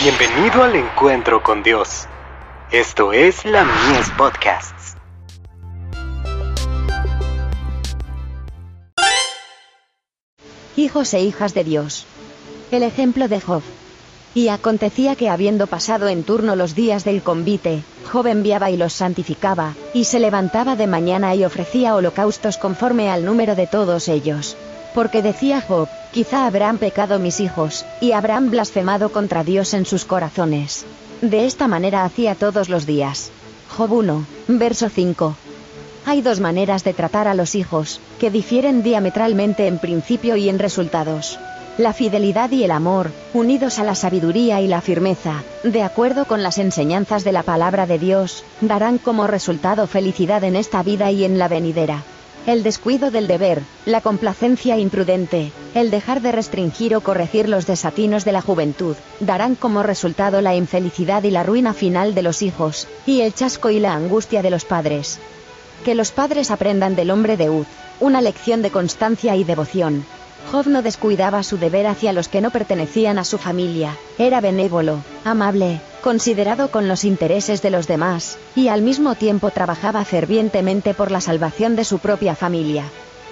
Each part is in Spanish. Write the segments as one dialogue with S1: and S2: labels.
S1: Bienvenido al encuentro con Dios. Esto es la Mies Podcasts.
S2: Hijos e hijas de Dios. El ejemplo de Job. Y acontecía que habiendo pasado en turno los días del convite, Job enviaba y los santificaba, y se levantaba de mañana y ofrecía holocaustos conforme al número de todos ellos. Porque decía Job, quizá habrán pecado mis hijos, y habrán blasfemado contra Dios en sus corazones. De esta manera hacía todos los días. Job 1, verso 5. Hay dos maneras de tratar a los hijos, que difieren diametralmente en principio y en resultados. La fidelidad y el amor, unidos a la sabiduría y la firmeza, de acuerdo con las enseñanzas de la palabra de Dios, darán como resultado felicidad en esta vida y en la venidera. El descuido del deber, la complacencia imprudente, el dejar de restringir o corregir los desatinos de la juventud, darán como resultado la infelicidad y la ruina final de los hijos, y el chasco y la angustia de los padres. Que los padres aprendan del hombre de Uz, una lección de constancia y devoción, Job no descuidaba su deber hacia los que no pertenecían a su familia, era benévolo, amable, considerado con los intereses de los demás, y al mismo tiempo trabajaba fervientemente por la salvación de su propia familia.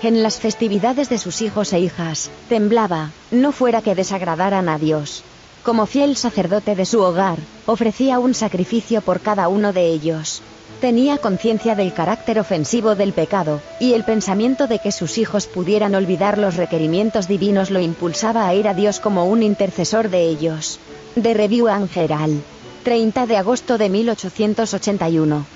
S2: En las festividades de sus hijos e hijas, temblaba, no fuera que desagradaran a Dios. Como fiel sacerdote de su hogar, ofrecía un sacrificio por cada uno de ellos. Tenía conciencia del carácter ofensivo del pecado, y el pensamiento de que sus hijos pudieran olvidar los requerimientos divinos lo impulsaba a ir a Dios como un intercesor de ellos. De Review Angeral. 30 de agosto de 1881.